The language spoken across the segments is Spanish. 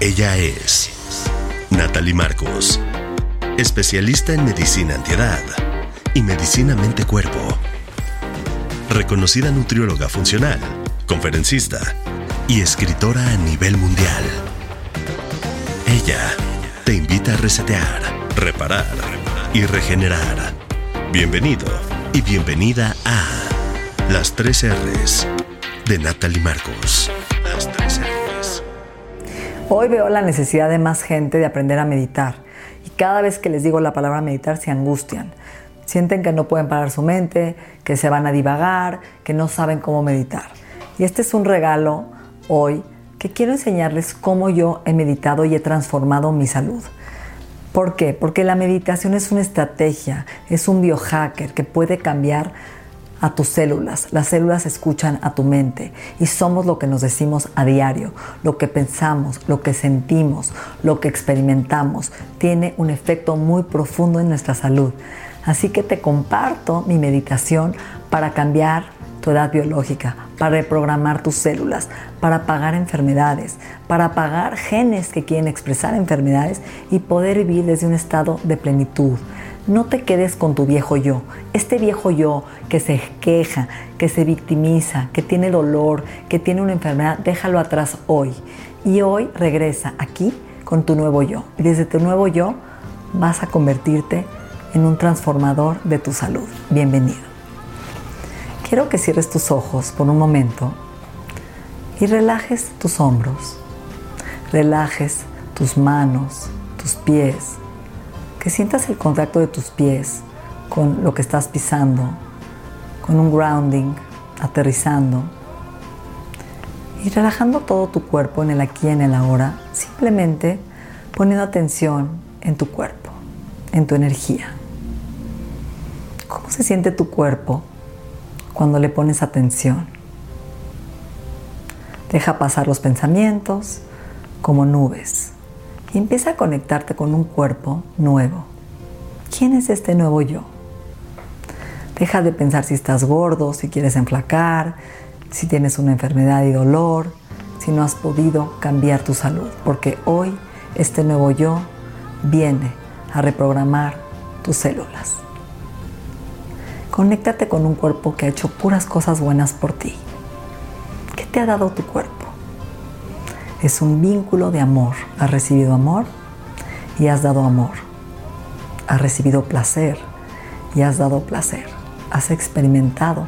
Ella es Natalie Marcos, especialista en medicina antiedad y medicina mente-cuerpo. Reconocida nutrióloga funcional, conferencista y escritora a nivel mundial. Ella te invita a resetear, reparar y regenerar. Bienvenido y bienvenida a Las 3 R's de Natalie Marcos. Las 3 R's. Hoy veo la necesidad de más gente de aprender a meditar. Y cada vez que les digo la palabra meditar se angustian. Sienten que no pueden parar su mente, que se van a divagar, que no saben cómo meditar. Y este es un regalo hoy que quiero enseñarles cómo yo he meditado y he transformado mi salud. ¿Por qué? Porque la meditación es una estrategia, es un biohacker que puede cambiar a tus células. Las células escuchan a tu mente y somos lo que nos decimos a diario, lo que pensamos, lo que sentimos, lo que experimentamos. Tiene un efecto muy profundo en nuestra salud. Así que te comparto mi meditación para cambiar tu edad biológica, para reprogramar tus células, para apagar enfermedades, para apagar genes que quieren expresar enfermedades y poder vivir desde un estado de plenitud. No te quedes con tu viejo yo, este viejo yo que se queja, que se victimiza, que tiene dolor, que tiene una enfermedad, déjalo atrás hoy. Y hoy regresa aquí con tu nuevo yo. Y desde tu nuevo yo vas a convertirte en un transformador de tu salud. Bienvenido. Quiero que cierres tus ojos por un momento y relajes tus hombros, relajes tus manos, tus pies, que sientas el contacto de tus pies con lo que estás pisando, con un grounding, aterrizando y relajando todo tu cuerpo en el aquí y en el ahora, simplemente poniendo atención en tu cuerpo, en tu energía. ¿Cómo se siente tu cuerpo cuando le pones atención. Deja pasar los pensamientos como nubes y empieza a conectarte con un cuerpo nuevo. ¿Quién es este nuevo yo? Deja de pensar si estás gordo, si quieres enflacar, si tienes una enfermedad y dolor, si no has podido cambiar tu salud, porque hoy este nuevo yo viene a reprogramar tus células. Conéctate con un cuerpo que ha hecho puras cosas buenas por ti. ¿Qué te ha dado tu cuerpo? Es un vínculo de amor. Has recibido amor y has dado amor. Has recibido placer y has dado placer. Has experimentado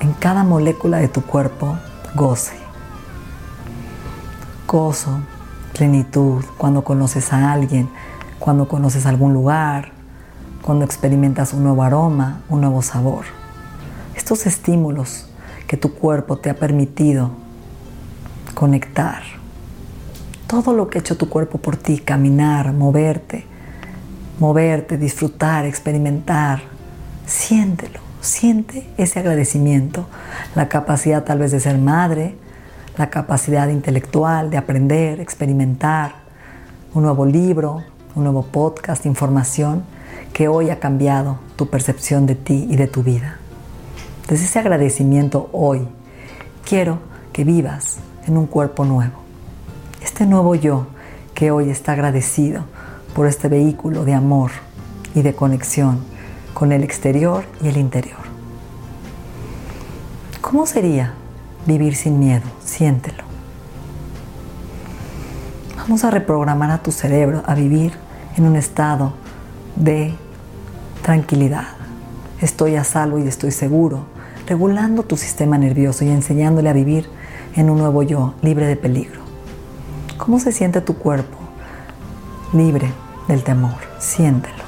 en cada molécula de tu cuerpo goce. Gozo, plenitud, cuando conoces a alguien, cuando conoces algún lugar, cuando experimentas un nuevo aroma, un nuevo sabor. Estos estímulos que tu cuerpo te ha permitido conectar. Todo lo que ha hecho tu cuerpo por ti, caminar, moverte, moverte, disfrutar, experimentar, siéntelo, siente ese agradecimiento, la capacidad tal vez de ser madre, la capacidad intelectual de aprender, experimentar, un nuevo libro, un nuevo podcast, información que hoy ha cambiado tu percepción de ti y de tu vida. Desde ese agradecimiento hoy, quiero que vivas en un cuerpo nuevo. Este nuevo yo que hoy está agradecido por este vehículo de amor y de conexión con el exterior y el interior. ¿Cómo sería vivir sin miedo? Siéntelo. Vamos a reprogramar a tu cerebro a vivir en un estado de tranquilidad. Estoy a salvo y estoy seguro, regulando tu sistema nervioso y enseñándole a vivir en un nuevo yo, libre de peligro. ¿Cómo se siente tu cuerpo? Libre del temor. Siéntelo.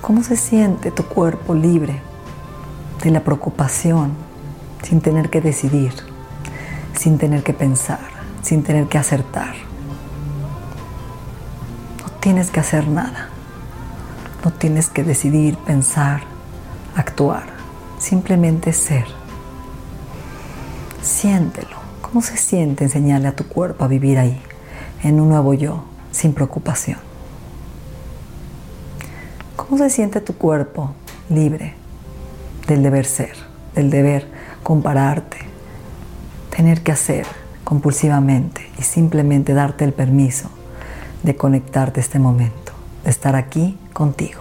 ¿Cómo se siente tu cuerpo libre de la preocupación, sin tener que decidir, sin tener que pensar, sin tener que acertar. No tienes que hacer nada. No tienes que decidir, pensar, actuar. Simplemente ser. Siéntelo. ¿Cómo se siente enseñarle a tu cuerpo a vivir ahí, en un nuevo yo, sin preocupación? ¿Cómo se siente tu cuerpo libre del deber ser, del deber compararte, tener que hacer compulsivamente y simplemente darte el permiso de conectarte a este momento, de estar aquí contigo?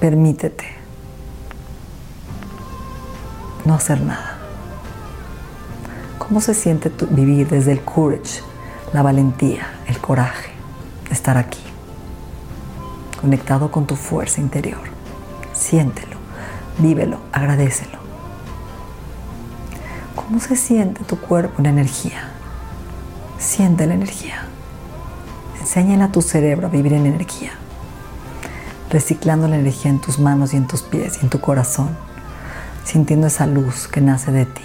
Permítete no hacer nada. ¿Cómo se siente vivir desde el courage, la valentía, el coraje de estar aquí? Conectado con tu fuerza interior. Siéntelo, vívelo, agradecelo. ¿Cómo se siente tu cuerpo en energía? Siente la energía. Enséñale a tu cerebro a vivir en energía. Reciclando la energía en tus manos y en tus pies y en tu corazón. Sintiendo esa luz que nace de ti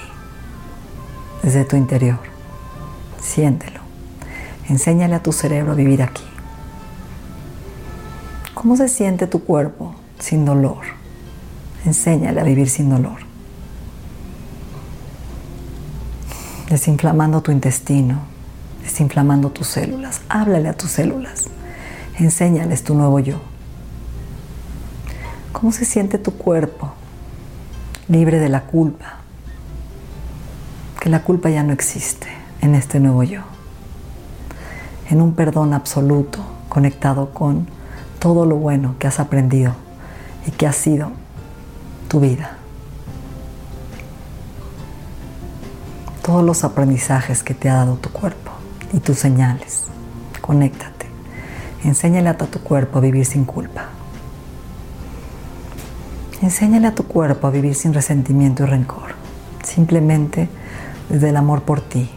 desde tu interior. Siéntelo. Enséñale a tu cerebro a vivir aquí. ¿Cómo se siente tu cuerpo sin dolor? Enséñale a vivir sin dolor. Desinflamando tu intestino, desinflamando tus células. Háblale a tus células. Enséñales tu nuevo yo. ¿Cómo se siente tu cuerpo libre de la culpa, la culpa ya no existe en este nuevo yo, en un perdón absoluto conectado con todo lo bueno que has aprendido y que ha sido tu vida. Todos los aprendizajes que te ha dado tu cuerpo y tus señales. Conéctate. Enséñale a tu cuerpo a vivir sin culpa. Enséñale a tu cuerpo a vivir sin resentimiento y rencor. Simplemente desde el amor por ti,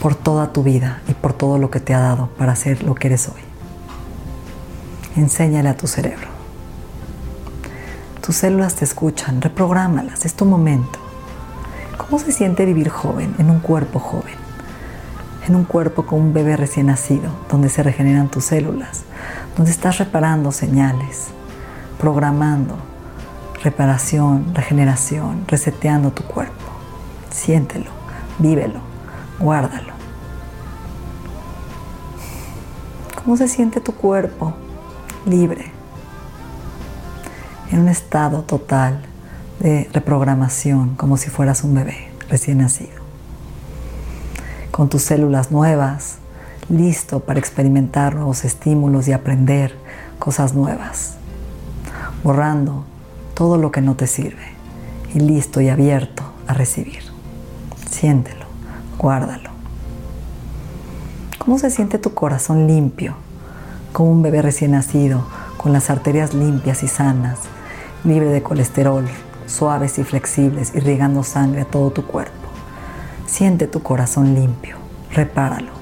por toda tu vida y por todo lo que te ha dado para ser lo que eres hoy. Enséñale a tu cerebro. Tus células te escuchan, reprográmalas, es tu momento. ¿Cómo se siente vivir joven, en un cuerpo joven? En un cuerpo con un bebé recién nacido, donde se regeneran tus células, donde estás reparando señales, programando reparación, regeneración, reseteando tu cuerpo. Siéntelo, vívelo, guárdalo. ¿Cómo se siente tu cuerpo? Libre, en un estado total de reprogramación, como si fueras un bebé recién nacido. Con tus células nuevas, listo para experimentar nuevos estímulos y aprender cosas nuevas, borrando todo lo que no te sirve y listo y abierto a recibir. Siéntelo, guárdalo. ¿Cómo se siente tu corazón limpio, como un bebé recién nacido, con las arterias limpias y sanas, libre de colesterol, suaves y flexibles, irrigando sangre a todo tu cuerpo? Siente tu corazón limpio, repáralo,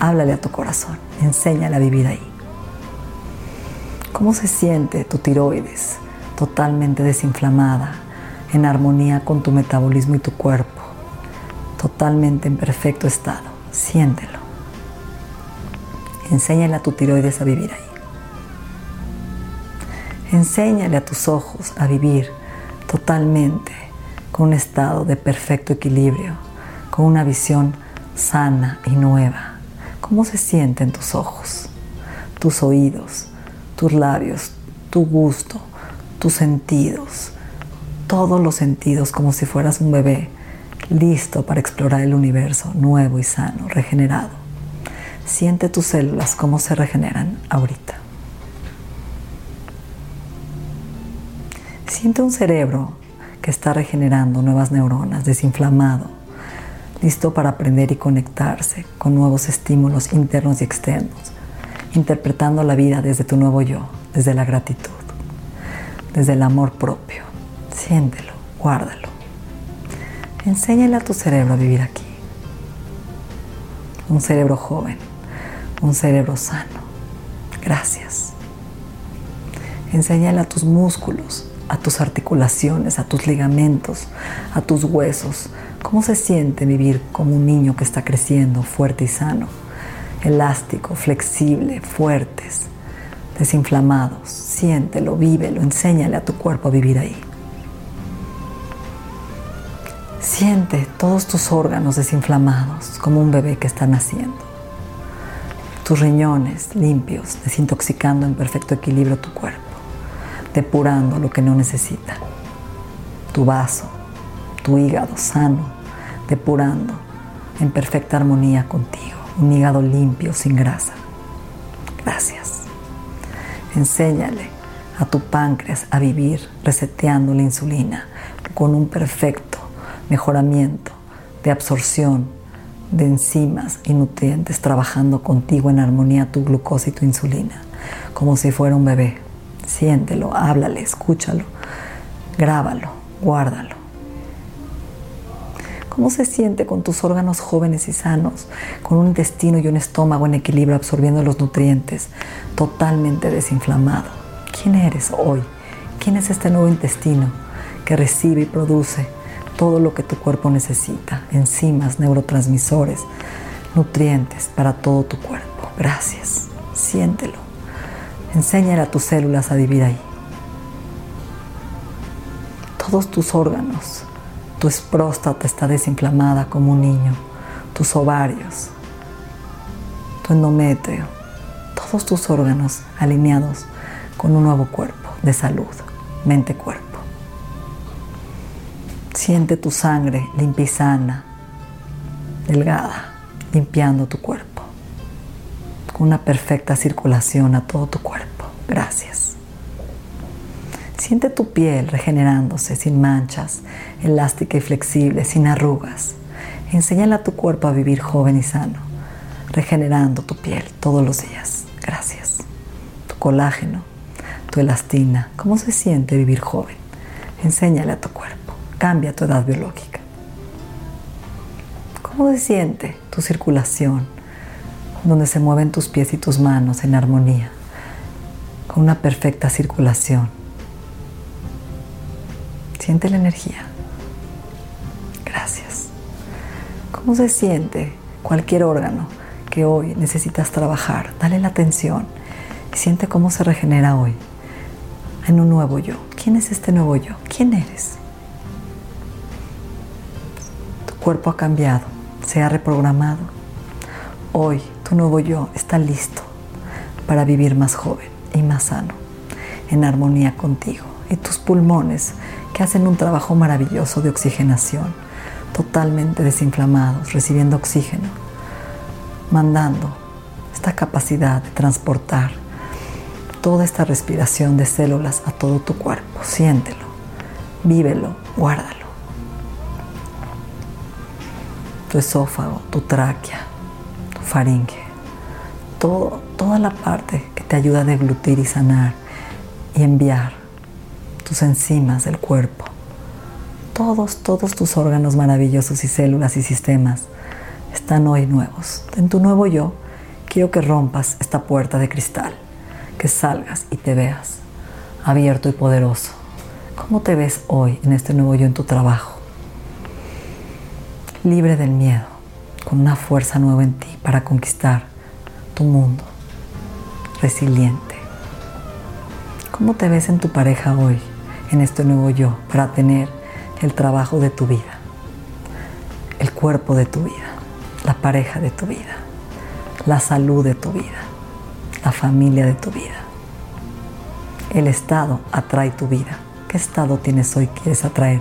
háblale a tu corazón, enséñale a vivir ahí. ¿Cómo se siente tu tiroides, totalmente desinflamada, en armonía con tu metabolismo y tu cuerpo? Totalmente en perfecto estado. Siéntelo. Enséñale a tu tiroides a vivir ahí. Enséñale a tus ojos a vivir totalmente con un estado de perfecto equilibrio, con una visión sana y nueva. ¿Cómo se sienten tus ojos, tus oídos, tus labios, tu gusto, tus sentidos? Todos los sentidos como si fueras un bebé listo para explorar el universo nuevo y sano, regenerado. Siente tus células cómo se regeneran ahorita. Siente un cerebro que está regenerando nuevas neuronas, desinflamado, listo para aprender y conectarse con nuevos estímulos internos y externos, interpretando la vida desde tu nuevo yo, desde la gratitud, desde el amor propio. Siéntelo, guárdalo. Enséñale a tu cerebro a vivir aquí. Un cerebro joven, un cerebro sano. Gracias. Enséñale a tus músculos a tus articulaciones, a tus ligamentos, a tus huesos. ¿Cómo se siente vivir como un niño que está creciendo fuerte y sano? Elástico, flexible, fuertes, desinflamados. Siéntelo, vívelo, enséñale a tu cuerpo a vivir ahí. Siente todos tus órganos desinflamados como un bebé que está naciendo. Tus riñones limpios, desintoxicando en perfecto equilibrio tu cuerpo, depurando lo que no necesita. Tu vaso, tu hígado sano, depurando en perfecta armonía contigo. Un hígado limpio, sin grasa. Gracias. Enséñale a tu páncreas a vivir reseteando la insulina con un perfecto mejoramiento de absorción de enzimas y nutrientes trabajando contigo en armonía tu glucosa y tu insulina, como si fuera un bebé. Siéntelo, háblale, escúchalo, grábalo, guárdalo. ¿Cómo se siente con tus órganos jóvenes y sanos, con un intestino y un estómago en equilibrio absorbiendo los nutrientes, totalmente desinflamado? ¿Quién eres hoy? ¿Quién es este nuevo intestino que recibe y produce todo lo que tu cuerpo necesita, enzimas, neurotransmisores, nutrientes para todo tu cuerpo. Gracias, siéntelo. Enséñale a tus células a vivir ahí. Todos tus órganos, tu próstata está desinflamada como un niño, tus ovarios, tu endometrio, todos tus órganos alineados con un nuevo cuerpo de salud, mente-cuerpo. Siente tu sangre limpia y sana, delgada, limpiando tu cuerpo, con una perfecta circulación a todo tu cuerpo. Gracias. Siente tu piel regenerándose sin manchas, elástica y flexible, sin arrugas. Enséñale a tu cuerpo a vivir joven y sano, regenerando tu piel todos los días. Gracias. Tu colágeno, tu elastina, ¿cómo se siente vivir joven? Enséñale a tu cuerpo cambia tu edad biológica. ¿Cómo se siente tu circulación, donde se mueven tus pies y tus manos en armonía, con una perfecta circulación? Siente la energía. Gracias. ¿Cómo se siente cualquier órgano que hoy necesitas trabajar? Dale la atención y siente cómo se regenera hoy en un nuevo yo. ¿Quién es este nuevo yo? ¿Quién eres? Cuerpo ha cambiado, se ha reprogramado. Hoy tu nuevo yo está listo para vivir más joven y más sano, en armonía contigo y tus pulmones que hacen un trabajo maravilloso de oxigenación, totalmente desinflamados, recibiendo oxígeno, mandando esta capacidad de transportar toda esta respiración de células a todo tu cuerpo. Siéntelo, vívelo, guárdalo tu esófago, tu tráquea, tu faringe, todo, toda la parte que te ayuda a deglutir y sanar y enviar tus enzimas del cuerpo. Todos, todos tus órganos maravillosos y células y sistemas están hoy nuevos. En tu nuevo yo, quiero que rompas esta puerta de cristal, que salgas y te veas abierto y poderoso. ¿Cómo te ves hoy en este nuevo yo en tu trabajo? Libre del miedo, con una fuerza nueva en ti para conquistar tu mundo, resiliente. ¿Cómo te ves en tu pareja hoy, en este nuevo yo, para tener el trabajo de tu vida, el cuerpo de tu vida, la pareja de tu vida, la salud de tu vida, la familia de tu vida? El estado atrae tu vida. ¿Qué estado tienes hoy quieres atraer?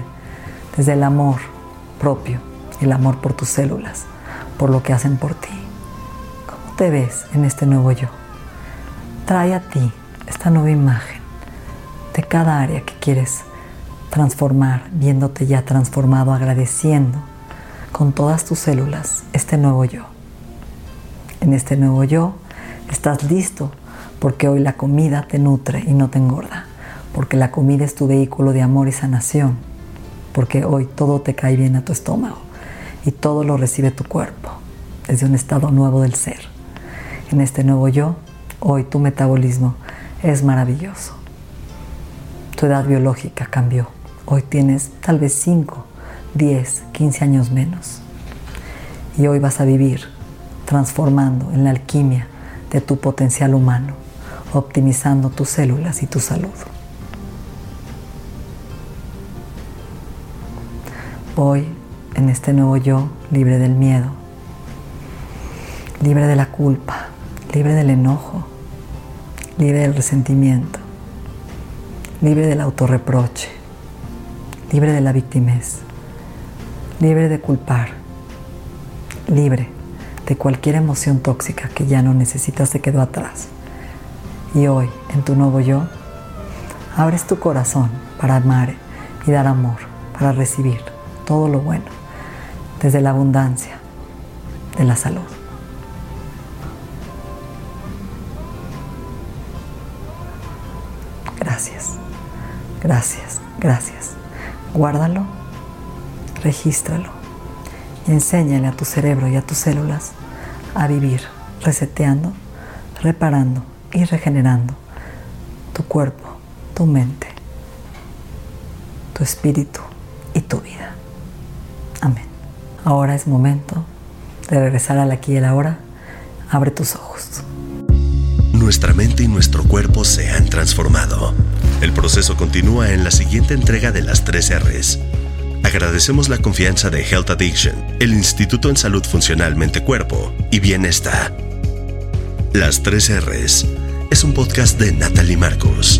Desde el amor propio el amor por tus células, por lo que hacen por ti. ¿Cómo te ves en este nuevo yo? Trae a ti esta nueva imagen de cada área que quieres transformar, viéndote ya transformado, agradeciendo con todas tus células este nuevo yo. En este nuevo yo estás listo porque hoy la comida te nutre y no te engorda, porque la comida es tu vehículo de amor y sanación, porque hoy todo te cae bien a tu estómago y todo lo recibe tu cuerpo desde un estado nuevo del ser. En este nuevo yo, hoy tu metabolismo es maravilloso. Tu edad biológica cambió. Hoy tienes tal vez 5, 10, 15 años menos. Y hoy vas a vivir transformando en la alquimia de tu potencial humano, optimizando tus células y tu salud. Hoy, en este nuevo yo, libre del miedo, libre de la culpa, libre del enojo, libre del resentimiento, libre del autorreproche, libre de la victimez, libre de culpar, libre de cualquier emoción tóxica que ya no necesitas se quedó atrás. Y hoy, en tu nuevo yo, abres tu corazón para amar y dar amor, para recibir todo lo bueno, desde la abundancia de la salud. Gracias, gracias, gracias. Guárdalo, regístralo y enséñale a tu cerebro y a tus células a vivir reseteando, reparando y regenerando tu cuerpo, tu mente, tu espíritu y tu vida. Amén. Ahora es momento de regresar al aquí y el ahora. Abre tus ojos. Nuestra mente y nuestro cuerpo se han transformado. El proceso continúa en la siguiente entrega de las tres R's. Agradecemos la confianza de Health Addiction, el Instituto en Salud Funcional Mente Cuerpo y Bienestar. Las tres R's es un podcast de Natalie Marcos.